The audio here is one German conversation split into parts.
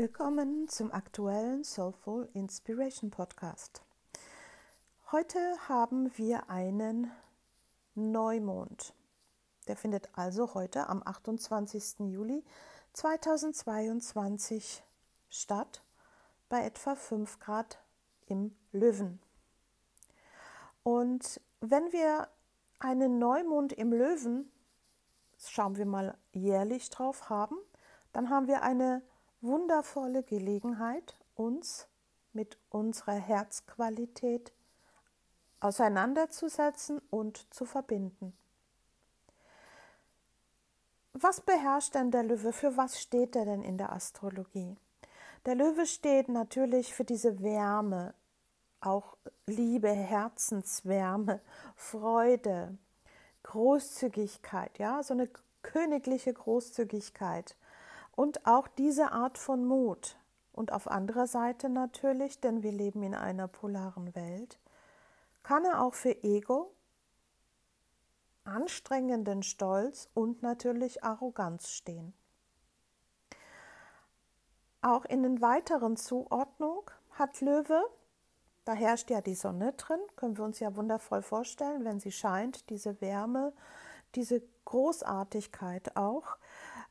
Willkommen zum aktuellen Soulful Inspiration Podcast. Heute haben wir einen Neumond. Der findet also heute am 28. Juli 2022 statt, bei etwa 5 Grad im Löwen. Und wenn wir einen Neumond im Löwen, schauen wir mal jährlich drauf haben, dann haben wir eine wundervolle Gelegenheit, uns mit unserer Herzqualität auseinanderzusetzen und zu verbinden. Was beherrscht denn der Löwe? Für was steht er denn in der Astrologie? Der Löwe steht natürlich für diese Wärme, auch Liebe, Herzenswärme, Freude, Großzügigkeit, ja, so eine königliche Großzügigkeit und auch diese Art von Mut. Und auf anderer Seite natürlich, denn wir leben in einer polaren Welt, kann er auch für Ego, anstrengenden Stolz und natürlich Arroganz stehen. Auch in den weiteren Zuordnung hat Löwe, da herrscht ja die Sonne drin, können wir uns ja wundervoll vorstellen, wenn sie scheint, diese Wärme, diese Großartigkeit auch.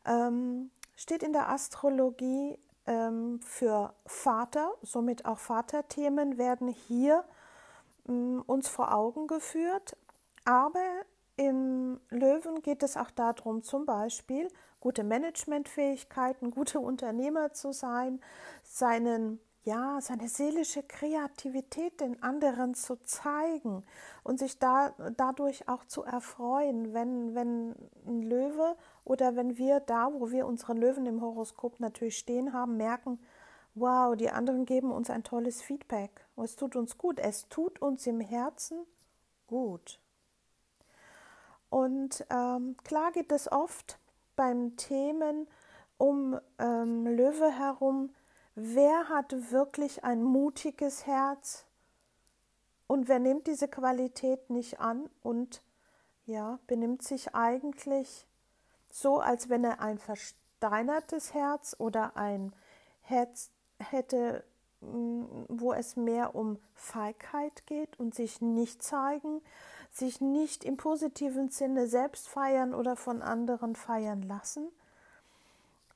Ähm, steht in der Astrologie ähm, für Vater, somit auch Vaterthemen werden hier ähm, uns vor Augen geführt. Aber im Löwen geht es auch darum, zum Beispiel gute Managementfähigkeiten, gute Unternehmer zu sein, seinen ja, seine seelische Kreativität den anderen zu zeigen und sich da, dadurch auch zu erfreuen, wenn, wenn ein Löwe oder wenn wir da, wo wir unseren Löwen im Horoskop natürlich stehen haben, merken, wow, die anderen geben uns ein tolles Feedback. Es tut uns gut, es tut uns im Herzen gut. Und ähm, klar geht es oft beim Themen um ähm, Löwe herum, wer hat wirklich ein mutiges Herz und wer nimmt diese Qualität nicht an und ja, benimmt sich eigentlich so, als wenn er ein versteinertes Herz oder ein Herz hätte, mm, wo es mehr um Feigheit geht und sich nicht zeigen, sich nicht im positiven Sinne selbst feiern oder von anderen feiern lassen.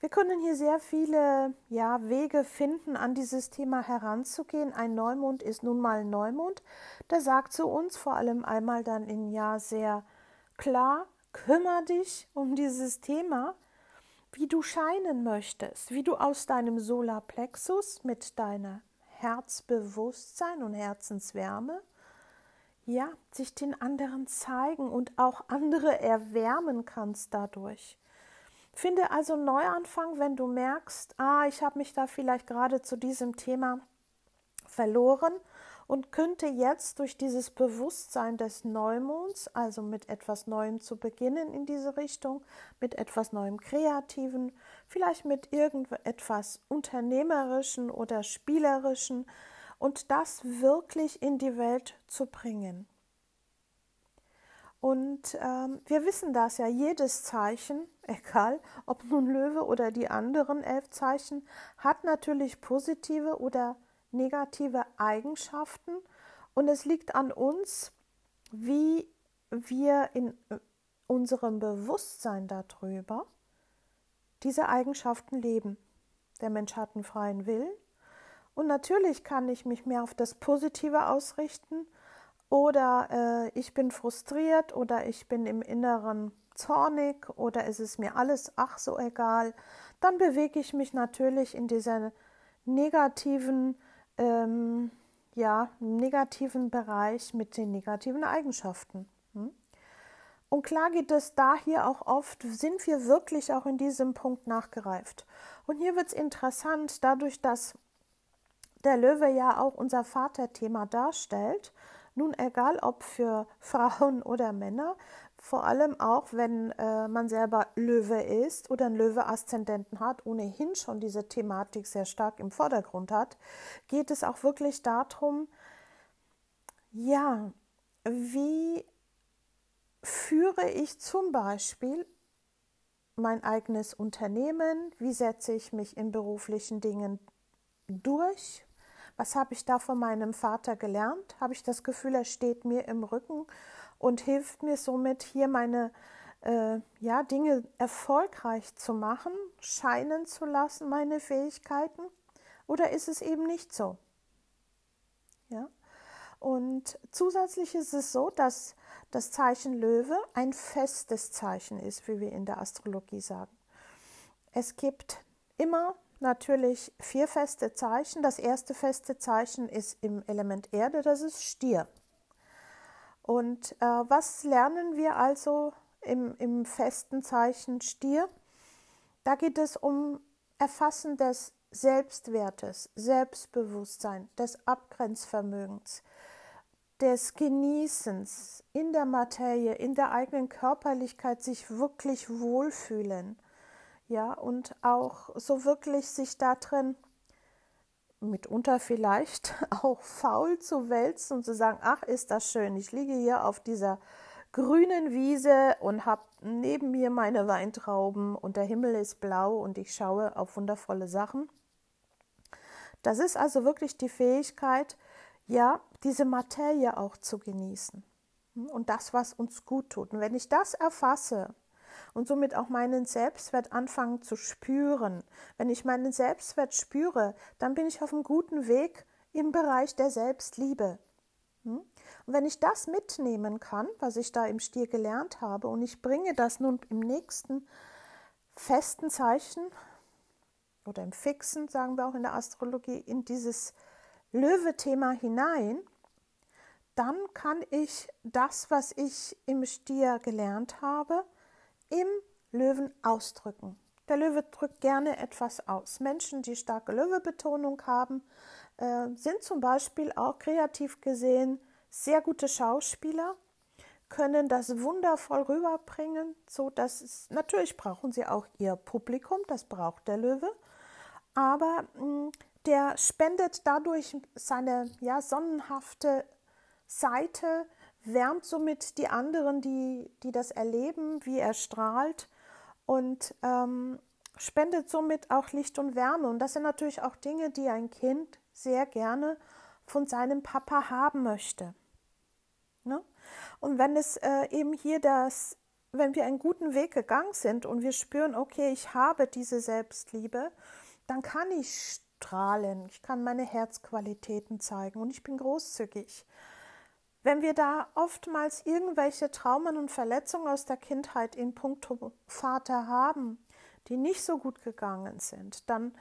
Wir können hier sehr viele ja, Wege finden, an dieses Thema heranzugehen. Ein Neumond ist nun mal ein Neumond. Der sagt zu uns vor allem einmal dann im Jahr sehr klar, kümmere dich um dieses Thema, wie du scheinen möchtest, wie du aus deinem Solarplexus mit deiner Herzbewusstsein und Herzenswärme ja, sich den anderen zeigen und auch andere erwärmen kannst dadurch. Finde also Neuanfang, wenn du merkst, ah, ich habe mich da vielleicht gerade zu diesem Thema verloren und könnte jetzt durch dieses Bewusstsein des Neumonds, also mit etwas Neuem zu beginnen in diese Richtung, mit etwas Neuem Kreativen, vielleicht mit irgendetwas Unternehmerischen oder Spielerischen und das wirklich in die Welt zu bringen. Und ähm, wir wissen das ja, jedes Zeichen, egal ob nun Löwe oder die anderen elf Zeichen, hat natürlich positive oder negative Eigenschaften. Und es liegt an uns, wie wir in äh, unserem Bewusstsein darüber diese Eigenschaften leben. Der Mensch hat einen freien Willen. Und natürlich kann ich mich mehr auf das Positive ausrichten oder äh, ich bin frustriert oder ich bin im Inneren zornig oder ist es mir alles ach so egal, dann bewege ich mich natürlich in dieser negativen, ähm, ja, negativen Bereich mit den negativen Eigenschaften. Hm? Und klar geht es da hier auch oft, sind wir wirklich auch in diesem Punkt nachgereift. Und hier wird es interessant, dadurch, dass der Löwe ja auch unser Vaterthema darstellt, nun egal ob für Frauen oder Männer, vor allem auch wenn äh, man selber Löwe ist oder einen Löwe-Aszendenten hat, ohnehin schon diese Thematik sehr stark im Vordergrund hat, geht es auch wirklich darum, ja, wie führe ich zum Beispiel mein eigenes Unternehmen? Wie setze ich mich in beruflichen Dingen durch? Was habe ich da von meinem Vater gelernt? Habe ich das Gefühl, er steht mir im Rücken und hilft mir somit hier meine äh, ja, Dinge erfolgreich zu machen, scheinen zu lassen, meine Fähigkeiten? Oder ist es eben nicht so? Ja? Und zusätzlich ist es so, dass das Zeichen Löwe ein festes Zeichen ist, wie wir in der Astrologie sagen. Es gibt immer natürlich vier feste Zeichen. Das erste feste Zeichen ist im Element Erde, das ist Stier. Und äh, was lernen wir also im, im festen Zeichen Stier? Da geht es um Erfassen des Selbstwertes, Selbstbewusstsein, des Abgrenzvermögens, des Genießens in der Materie, in der eigenen Körperlichkeit sich wirklich wohlfühlen. Ja, und auch so wirklich sich da drin mitunter vielleicht auch faul zu wälzen und zu sagen, ach, ist das schön, ich liege hier auf dieser grünen Wiese und habe neben mir meine Weintrauben und der Himmel ist blau und ich schaue auf wundervolle Sachen. Das ist also wirklich die Fähigkeit, ja, diese Materie auch zu genießen und das, was uns gut tut. Und wenn ich das erfasse und somit auch meinen Selbstwert anfangen zu spüren, wenn ich meinen Selbstwert spüre, dann bin ich auf einem guten Weg im Bereich der Selbstliebe. Hm. Und wenn ich das mitnehmen kann, was ich da im Stier gelernt habe, und ich bringe das nun im nächsten festen Zeichen oder im fixen, sagen wir auch in der Astrologie, in dieses Löwe-Thema hinein, dann kann ich das, was ich im Stier gelernt habe, im Löwen ausdrücken. Der Löwe drückt gerne etwas aus. Menschen, die starke Löwebetonung haben, äh, sind zum Beispiel auch kreativ gesehen sehr gute Schauspieler, können das wundervoll rüberbringen, so dass es natürlich brauchen sie auch ihr Publikum, das braucht der Löwe, aber mh, mm, der spendet dadurch seine ja, sonnenhafte Seite, wärmt somit die anderen, die, die das erleben, wie er strahlt und ähm, spendet somit auch Licht und Wärme. Und das sind natürlich auch Dinge, die ein Kind sehr gerne von seinem Papa haben möchte. Ne? Und wenn es äh, eben hier das, wenn wir einen guten Weg gegangen sind und wir spüren, okay, ich habe diese Selbstliebe, dann kann ich strahlen, ich kann meine Herzqualitäten zeigen und ich bin großzügig. Wenn wir da oftmals irgendwelche Traumen und Verletzungen aus der Kindheit in puncto Vater haben, die nicht so gut gegangen sind, dann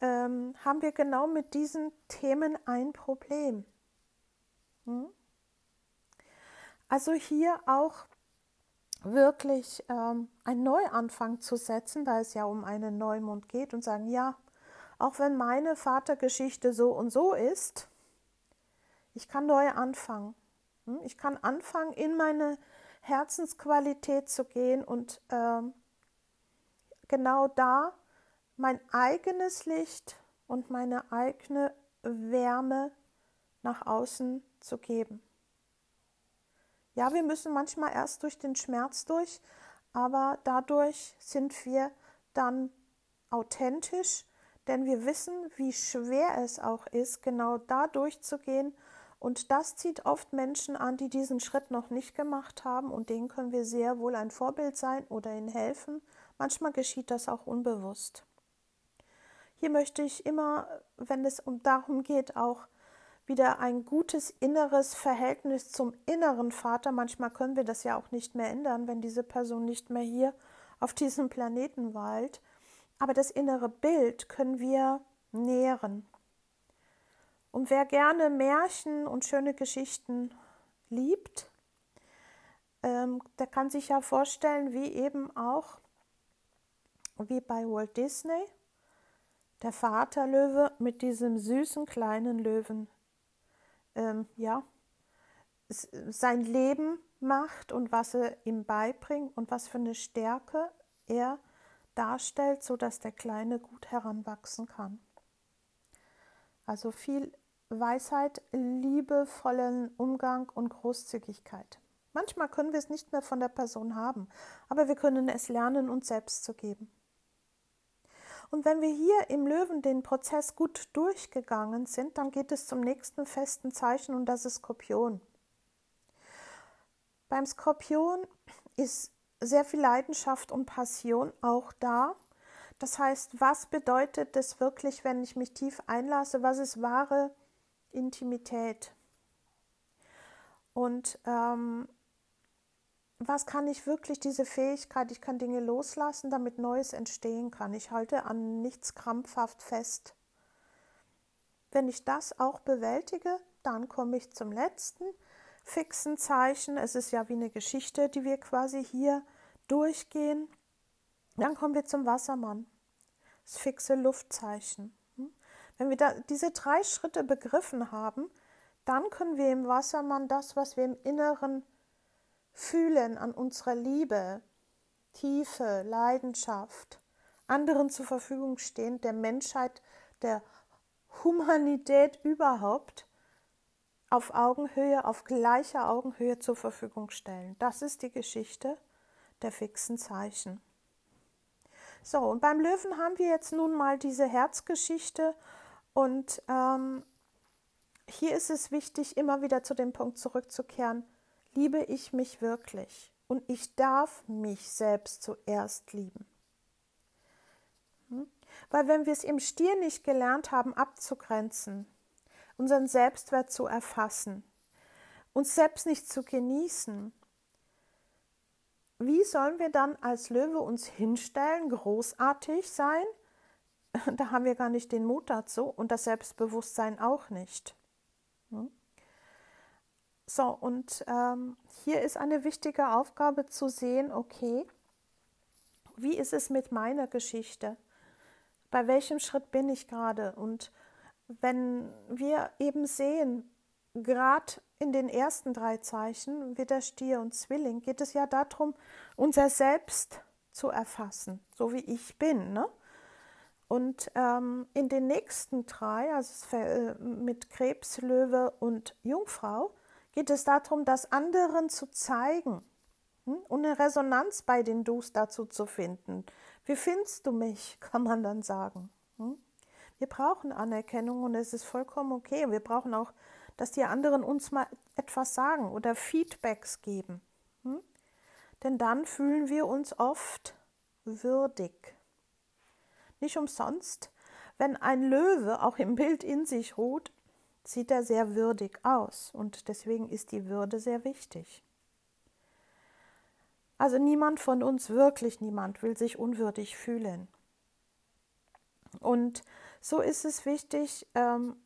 ähm, haben wir genau mit diesen Themen ein Problem. Hm? Also hier auch wirklich ähm, einen Neuanfang zu setzen, da es ja um einen Neumond geht und sagen, ja, auch wenn meine Vatergeschichte so und so ist, ich kann neu anfangen. Hm? Ich kann anfangen, in meine Herzensqualität zu gehen und ähm, genau da mein eigenes Licht und meine eigene Wärme nach außen zu geben. Ja, wir müssen manchmal erst durch den Schmerz durch, aber dadurch sind wir dann authentisch, denn wir wissen, wie schwer es auch ist, genau da durchzugehen. Und das zieht oft Menschen an, die diesen Schritt noch nicht gemacht haben und denen können wir sehr wohl ein Vorbild sein oder ihnen helfen. Manchmal geschieht das auch unbewusst. Hier möchte ich immer, wenn es um darum geht, auch wieder ein gutes inneres Verhältnis zum inneren Vater. Manchmal können wir das ja auch nicht mehr ändern, wenn diese Person nicht mehr hier auf diesem Planeten weilt. Aber das innere Bild können wir nähren. Und wer gerne Märchen und schöne Geschichten liebt, ähm, der kann sich ja vorstellen, wie eben auch, wie bei Walt Disney, der Vaterlöwe mit diesem süßen kleinen Löwen ähm, ja, sein Leben macht und was er ihm beibringt und was für eine Stärke er darstellt, sodass der Kleine gut heranwachsen kann. Also viel Weisheit, liebevollen Umgang und Großzügigkeit. Manchmal können wir es nicht mehr von der Person haben, aber wir können es lernen, uns selbst zu geben. Und wenn wir hier im Löwen den Prozess gut durchgegangen sind, dann geht es zum nächsten festen Zeichen und das ist Skorpion. Beim Skorpion ist sehr viel Leidenschaft und Passion auch da. Das heißt, was bedeutet es wirklich, wenn ich mich tief einlasse? Was ist wahre Intimität? Und ähm, was kann ich wirklich, diese Fähigkeit, ich kann Dinge loslassen, damit Neues entstehen kann. Ich halte an nichts krampfhaft fest. Wenn ich das auch bewältige, dann komme ich zum letzten fixen Zeichen. Es ist ja wie eine Geschichte, die wir quasi hier durchgehen. Dann kommen wir zum Wassermann, das fixe Luftzeichen. Hm? Wenn wir da diese drei Schritte begriffen haben, dann können wir im Wassermann das, was wir im Inneren fühlen an unserer Liebe, Tiefe, Leidenschaft, anderen zur Verfügung stehen, der Menschheit, der Humanität überhaupt auf Augenhöhe, auf gleicher Augenhöhe zur Verfügung stellen. Das ist die Geschichte der fixen Zeichen. So, und beim Löwen haben wir jetzt nun mal diese Herzgeschichte und ähm, hier ist es wichtig, immer wieder zu dem Punkt zurückzukehren, liebe ich mich wirklich und ich darf mich selbst zuerst lieben. Hm? Weil wenn wir es im Stier nicht gelernt haben, abzugrenzen, unseren Selbstwert zu erfassen, uns selbst nicht zu genießen, wie sollen wir dann als Löwe uns hinstellen, großartig sein? Da haben wir gar nicht den Mut dazu und das Selbstbewusstsein auch nicht. Hm? So, und ähm, hier ist eine wichtige Aufgabe zu sehen, okay, wie ist es mit meiner Geschichte? Bei welchem Schritt bin ich gerade? Und wenn wir eben sehen, gerade in den ersten drei Zeichen, Widder, Stier und Zwilling, geht es ja darum, unser Selbst zu erfassen, so wie ich bin. Ne? Und ähm, in den nächsten drei, also äh, mit Krebs, Löwe und Jungfrau, geht es darum, das anderen zu zeigen hm? und eine Resonanz bei den Dus dazu zu finden. Wie findest du mich, kann man dann sagen. Hm? Wir brauchen Anerkennung und es ist vollkommen okay. Wir brauchen auch, dass die anderen uns mal etwas sagen oder Feedbacks geben. Hm? Denn dann fühlen wir uns oft würdig. Nicht umsonst, wenn ein Löwe auch im Bild in sich ruht, sieht er sehr würdig aus und deswegen ist die Würde sehr wichtig. Also niemand von uns, wirklich niemand, will sich unwürdig fühlen. Und so ist es wichtig, ähm,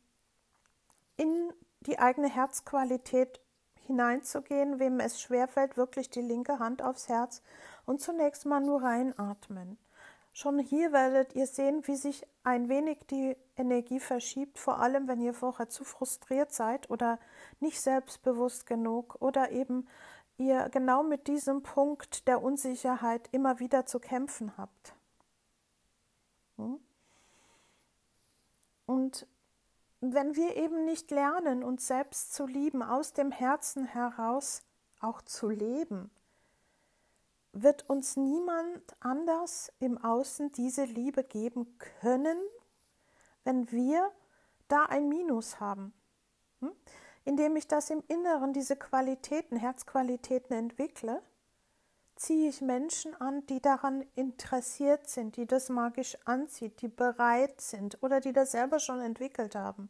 in die eigene Herzqualität hineinzugehen, wem es schwerfällt, wirklich die linke Hand aufs Herz und zunächst mal nur reinatmen. Schon hier werdet ihr sehen, wie sich ein wenig die Energie verschiebt, vor allem wenn ihr vorher zu frustriert seid oder nicht selbstbewusst genug oder eben ihr genau mit diesem Punkt der Unsicherheit immer wieder zu kämpfen habt. Hm? Und wenn wir eben nicht lernen, uns selbst zu lieben, aus dem Herzen heraus auch zu leben, wird uns niemand anders im Außen diese Liebe geben können, wenn wir da ein Minus haben. Hm? Indem ich das im Inneren, diese Qualitäten, Herzqualitäten entwickle, ziehe ich Menschen an, die daran interessiert sind, die das magisch anzieht, die bereit sind oder die das selber schon entwickelt haben.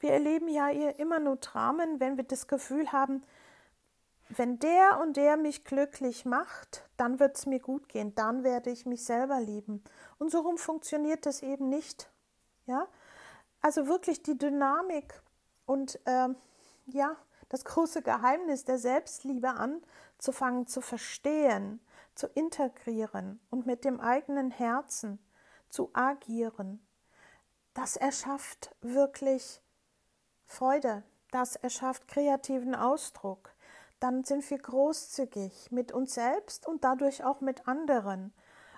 Wir erleben ja immer nur Dramen, wenn wir das Gefühl haben, wenn der und der mich glücklich macht, dann wird es mir gut gehen, dann werde ich mich selber lieben. Und so rum funktioniert das eben nicht. Ja, also wirklich die Dynamik und äh, ja, das große Geheimnis der Selbstliebe anzufangen zu verstehen, zu integrieren und mit dem eigenen Herzen zu agieren. Das erschafft wirklich Freude, das erschafft kreativen Ausdruck, dann sind wir großzügig mit uns selbst und dadurch auch mit anderen.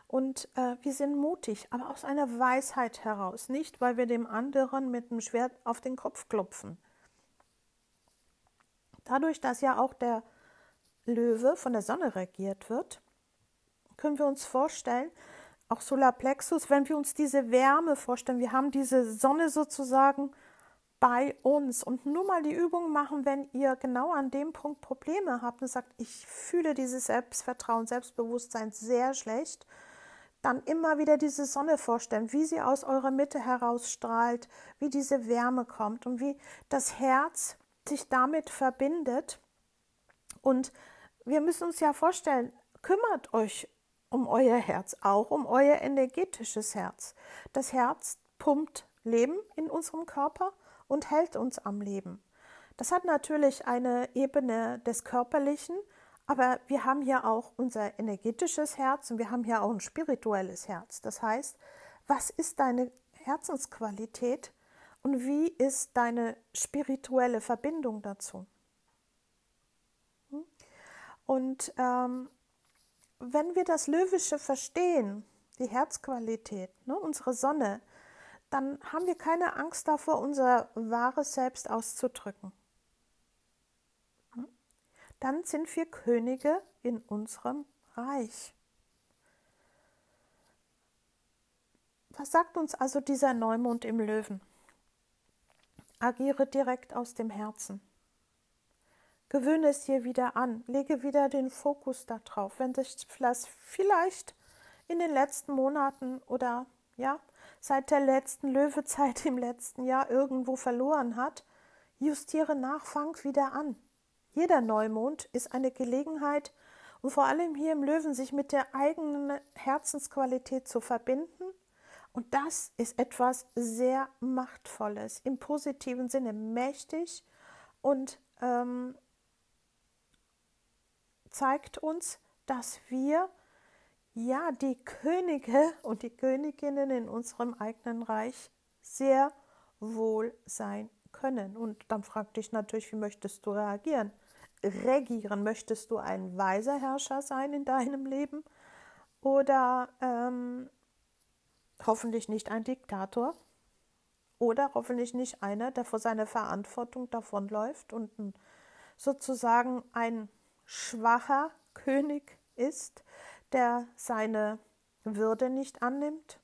Und äh, wir sind mutig, aber aus einer Weisheit heraus, nicht weil wir dem anderen mit dem Schwert auf den Kopf klopfen. Dadurch, dass ja auch der Löwe von der Sonne regiert wird, können wir uns vorstellen, auch Solarplexus, wenn wir uns diese Wärme vorstellen, wir haben diese Sonne sozusagen bei uns. Und nur mal die Übung machen, wenn ihr genau an dem Punkt Probleme habt und sagt, ich fühle dieses Selbstvertrauen, Selbstbewusstsein sehr schlecht, dann immer wieder diese Sonne vorstellen, wie sie aus eurer Mitte herausstrahlt, wie diese Wärme kommt und wie das Herz sich damit verbindet. Und wir müssen uns ja vorstellen, kümmert euch um euer Herz, auch um euer energetisches Herz. Das Herz pumpt Leben in unserem Körper und hält uns am Leben. Das hat natürlich eine Ebene des Körperlichen, aber wir haben hier auch unser energetisches Herz und wir haben hier auch ein spirituelles Herz. Das heißt, was ist deine Herzensqualität und wie ist deine spirituelle Verbindung dazu? Hm? Und ähm, wenn wir das Löwische verstehen, die Herzqualität, ne, unsere Sonne, dann haben wir keine Angst davor, unser wahres Selbst auszudrücken. Hm? Dann sind wir Könige in unserem Reich. Was sagt uns also dieser Neumond im Löwen? Agiere direkt aus dem Herzen. Gewöhne es dir wieder an, lege wieder den Fokus darauf, wenn sich vielleicht in den letzten Monaten oder ja, seit der letzten Löwezeit im letzten Jahr irgendwo verloren hat, justiere nach, fang wieder an. Jeder Neumond ist eine Gelegenheit, und vor allem hier im Löwen sich mit der eigenen Herzensqualität zu verbinden. Und das ist etwas sehr Machtvolles, im positiven Sinne mächtig und ähm, zeigt uns, dass wir ja, die Könige und die Königinnen in unserem eigenen Reich sehr wohl sein können. Und dann frag dich natürlich, wie möchtest du reagieren? Regieren, möchtest du ein weiser Herrscher sein in deinem Leben oder ähm, hoffentlich nicht ein Diktator oder hoffentlich nicht einer, der vor seiner Verantwortung davonläuft und sozusagen ein schwacher König ist, der seine Würde nicht annimmt?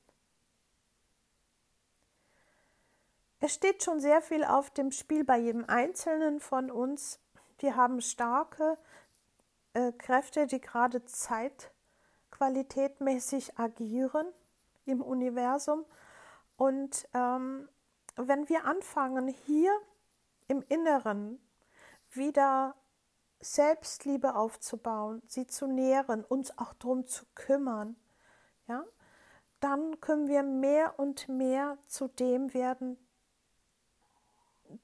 Es steht schon sehr viel auf dem Spiel bei jedem Einzelnen von uns. Wir haben starke äh, Kräfte, die gerade zeitqualitätmäßig agieren im Universum. Und ähm, wenn wir anfangen, hier im Inneren wieder Selbstliebe aufzubauen, sie zu nähren, uns auch darum zu kümmern, ja, dann können wir mehr und mehr zu dem werden,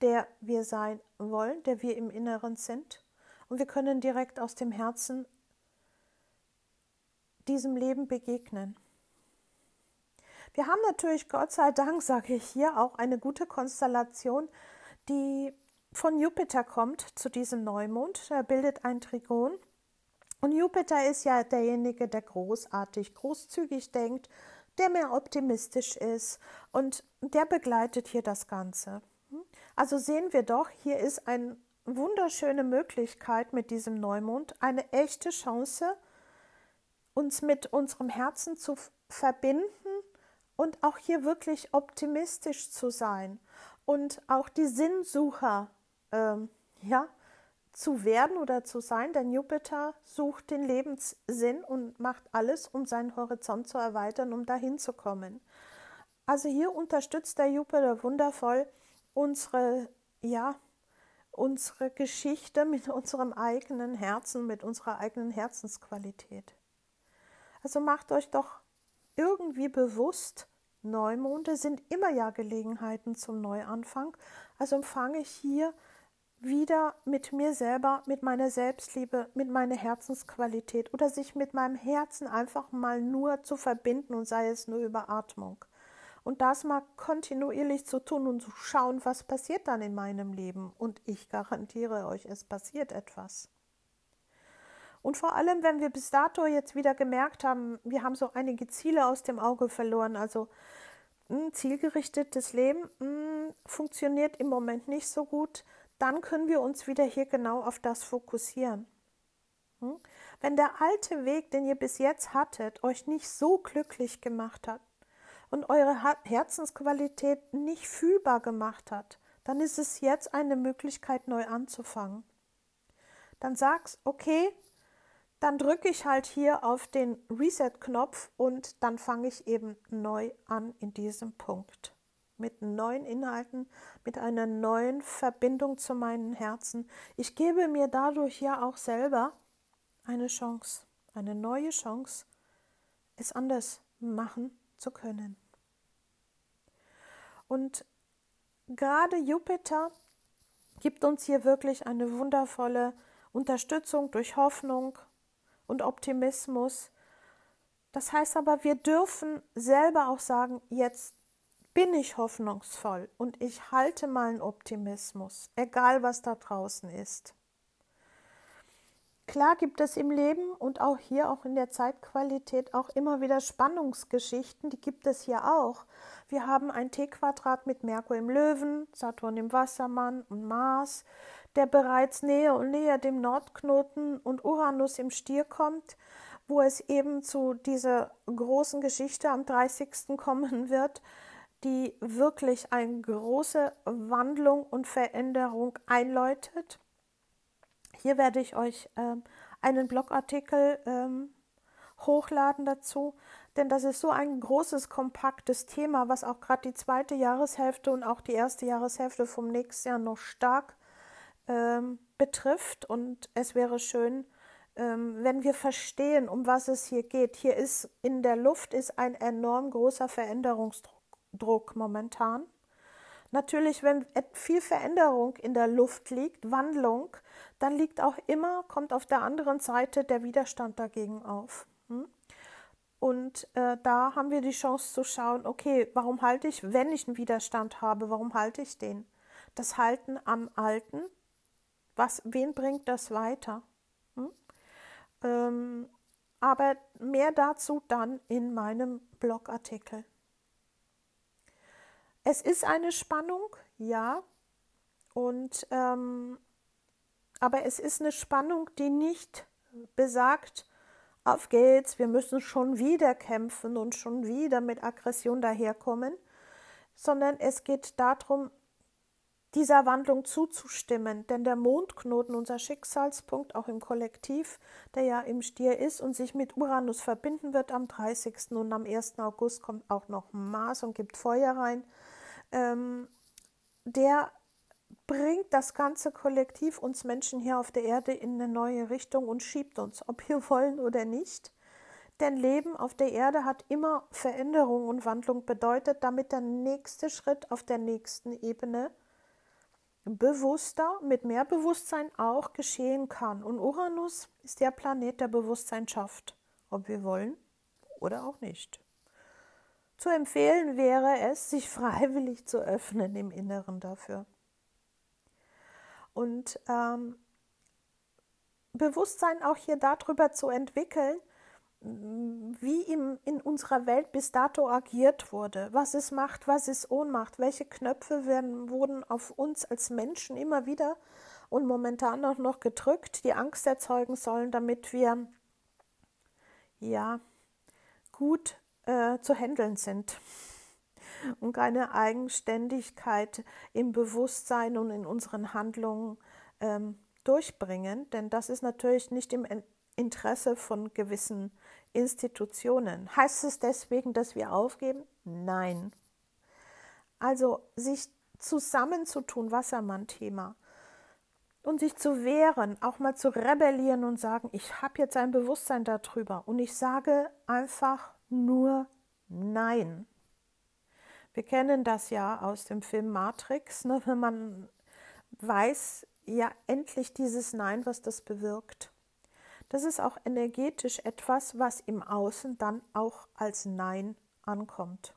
der wir sein wollen, der wir im Inneren sind. Und wir können direkt aus dem Herzen diesem Leben begegnen. Wir haben natürlich, Gott sei Dank, sage ich hier, auch eine gute Konstellation, die von Jupiter kommt zu diesem Neumond. Er bildet ein Trigon. Und Jupiter ist ja derjenige, der großartig, großzügig denkt, der mehr optimistisch ist und der begleitet hier das Ganze. Also sehen wir doch, hier ist eine wunderschöne Möglichkeit mit diesem Neumond, eine echte Chance, uns mit unserem Herzen zu verbinden und auch hier wirklich optimistisch zu sein und auch die Sinnsucher ähm, ja, zu werden oder zu sein, denn Jupiter sucht den Lebenssinn und macht alles, um seinen Horizont zu erweitern, um dahin zu kommen. Also hier unterstützt der Jupiter wundervoll unsere, ja, unsere Geschichte mit unserem eigenen Herzen, mit unserer eigenen Herzensqualität. Also macht euch doch irgendwie bewusst, Neumonde sind immer ja Gelegenheiten zum Neuanfang. Also empfange ich hier wieder mit mir selber, mit meiner Selbstliebe, mit meiner Herzensqualität oder sich mit meinem Herzen einfach mal nur zu verbinden und sei es nur über Atmung. Und das mal kontinuierlich zu tun und zu schauen, was passiert dann in meinem Leben. Und ich garantiere euch, es passiert etwas. Und vor allem, wenn wir bis dato jetzt wieder gemerkt haben, wir haben so einige Ziele aus dem Auge verloren, also ein hm, zielgerichtetes Leben mh, hm, funktioniert im Moment nicht so gut, dann können wir uns wieder hier genau auf das fokussieren. Hm? Wenn der alte Weg, den ihr bis jetzt hattet, euch nicht so glücklich gemacht hat und eure Herzensqualität nicht fühlbar gemacht hat, dann ist es jetzt eine Möglichkeit, neu anzufangen. Dann sagst, okay, dann drücke ich halt hier auf den Reset-Knopf und dann fange ich eben neu an in diesem Punkt. Mit neuen Inhalten, mit einer neuen Verbindung zu meinen Herzen. Ich gebe mir dadurch ja auch selber eine Chance, eine neue Chance, es anders machen zu können. Und gerade Jupiter gibt uns hier wirklich eine wundervolle Unterstützung durch Hoffnung, und Optimismus. Das heißt aber, wir dürfen selber auch sagen, jetzt bin ich hoffnungsvoll und ich halte meinen Optimismus, egal was da draußen ist. Klar gibt es im Leben und auch hier, auch in der Zeitqualität, auch immer wieder Spannungsgeschichten, die gibt es hier auch. Wir haben ein T-Quadrat mit Merkur im Löwen, Saturn im Wassermann und Mars der bereits näher und näher dem Nordknoten und Uranus im Stier kommt, wo es eben zu dieser großen Geschichte am 30. kommen wird, die wirklich eine große Wandlung und Veränderung einläutet. Hier werde ich euch äh, einen Blogartikel ähm, hochladen dazu, denn das ist so ein großes, kompaktes Thema, was auch gerade die zweite Jahreshälfte und auch die erste Jahreshälfte vom nächsten Jahr noch stark ähm, betrifft. Und es wäre schön, ähm, wenn wir verstehen, um was es hier geht. Hier ist in der Luft ist ein enorm großer Veränderungsdruck momentan. Natürlich, wenn viel Veränderung in der Luft liegt, Wandlung, dann liegt auch immer, kommt auf der anderen Seite der Widerstand dagegen auf. Hm? Und äh, da haben wir die Chance zu schauen, okay, warum halte ich, wenn ich einen Widerstand habe, warum halte ich den? Das Halten am Alten was, wen bringt das weiter? Hm? Ähm, aber mehr dazu dann in meinem Blogartikel. Es ist eine Spannung, ja, und ähm, aber es ist eine Spannung, die nicht besagt, auf geht's, wir müssen schon wieder kämpfen und schon wieder mit Aggression daherkommen, sondern es geht darum, dieser Wandlung zuzustimmen, denn der Mondknoten, unser Schicksalspunkt, auch im Kollektiv, der ja im Stier ist und sich mit Uranus verbinden wird am 30. und am 1. August kommt auch noch Mars und gibt Feuer rein, ähm, der bringt das ganze Kollektiv, uns Menschen hier auf der Erde, in eine neue Richtung und schiebt uns, ob wir wollen oder nicht. Denn Leben auf der Erde hat immer Veränderung und Wandlung bedeutet, damit der nächste Schritt auf der nächsten Ebene bewusster, mit mehr Bewusstsein auch geschehen kann. Und Uranus ist der Planet, der Bewusstsein schafft, ob wir wollen oder auch nicht. Zu empfehlen wäre es, sich freiwillig zu öffnen im Inneren dafür. Und ähm, Bewusstsein auch hier darüber zu entwickeln, wie im, in unserer Welt bis dato agiert wurde, was ist Macht, was ist Ohnmacht, welche Knöpfe werden, wurden auf uns als Menschen immer wieder und momentan auch noch gedrückt, die Angst erzeugen sollen, damit wir ja gut äh, zu handeln sind. Und keine Eigenständigkeit im Bewusstsein und in unseren Handlungen ähm, durchbringen, denn das ist natürlich nicht im Interesse von gewissen Institutionen. Heißt es deswegen, dass wir aufgeben? Nein. Also sich zusammenzutun, Wassermann-Thema, und sich zu wehren, auch mal zu rebellieren und sagen, ich habe jetzt ein Bewusstsein darüber und ich sage einfach nur Nein. Wir kennen das ja aus dem Film Matrix, ne, wenn man weiß, ja endlich dieses Nein, was das bewirkt. Das ist auch energetisch etwas, was im Außen dann auch als Nein ankommt.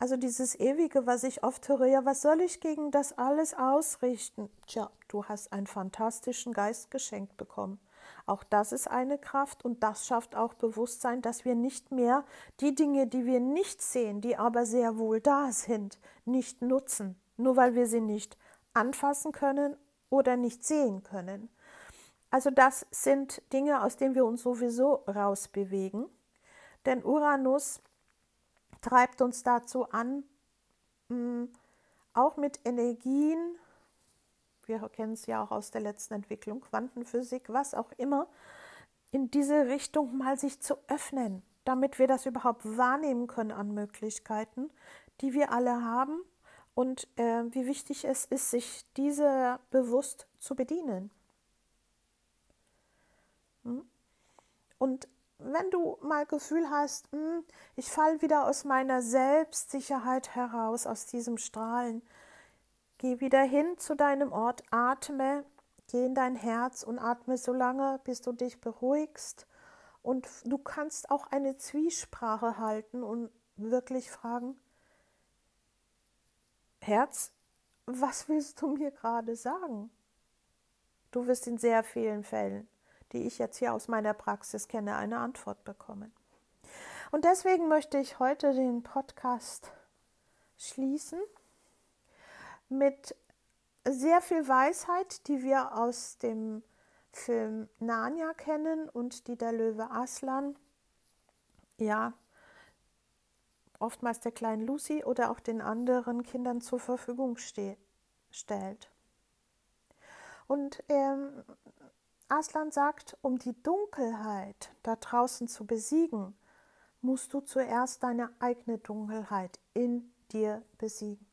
Also dieses ewige, was ich oft höre, ja, was soll ich gegen das alles ausrichten? Tja, du hast einen fantastischen Geist geschenkt bekommen. Auch das ist eine Kraft und das schafft auch Bewusstsein, dass wir nicht mehr die Dinge, die wir nicht sehen, die aber sehr wohl da sind, nicht nutzen, nur weil wir sie nicht anfassen können oder nicht sehen können. Also das sind Dinge, aus denen wir uns sowieso rausbewegen. Denn Uranus treibt uns dazu an, mm, auch mit Energien, wir kennen es ja auch aus der letzten Entwicklung, Quantenphysik, was auch immer, in diese Richtung mal sich zu öffnen, damit wir das überhaupt wahrnehmen können an Möglichkeiten, die wir alle haben und äh, wie wichtig es ist, sich diese bewusst zu bedienen. Hm? Und wenn du mal Gefühl hast, hm, ich falle wieder aus meiner Selbstsicherheit heraus, aus diesem Strahlen, geh wieder hin zu deinem Ort, atme, geh in dein Herz und atme so lange, bis du dich beruhigst. Und du kannst auch eine Zwiesprache halten und wirklich fragen, Herz, was willst du mir gerade sagen? Du wirst in sehr vielen Fällen die ich jetzt hier aus meiner Praxis kenne, eine Antwort bekommen. Und deswegen möchte ich heute den Podcast schließen mit sehr viel Weisheit, die wir aus dem Film Narnia kennen und die der Löwe Aslan, ja, oftmals der kleinen Lucy oder auch den anderen Kindern zur Verfügung stellt. Und ähm, Aslan sagt, um die Dunkelheit da draußen zu besiegen, musst du zuerst deine eigene Dunkelheit in dir besiegen.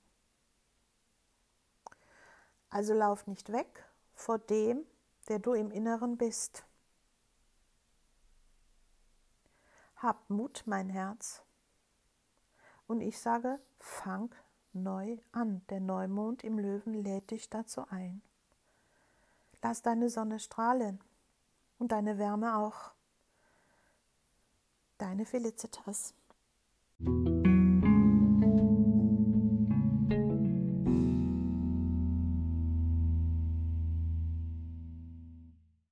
Also lauf nicht weg vor dem, der du im Inneren bist. Hab Mut, mein Herz. Und ich sage, fang neu an. Der Neumond im Löwen lädt dich dazu ein. Lass deine Sonne strahlen und deine Wärme auch. Deine Felicitas.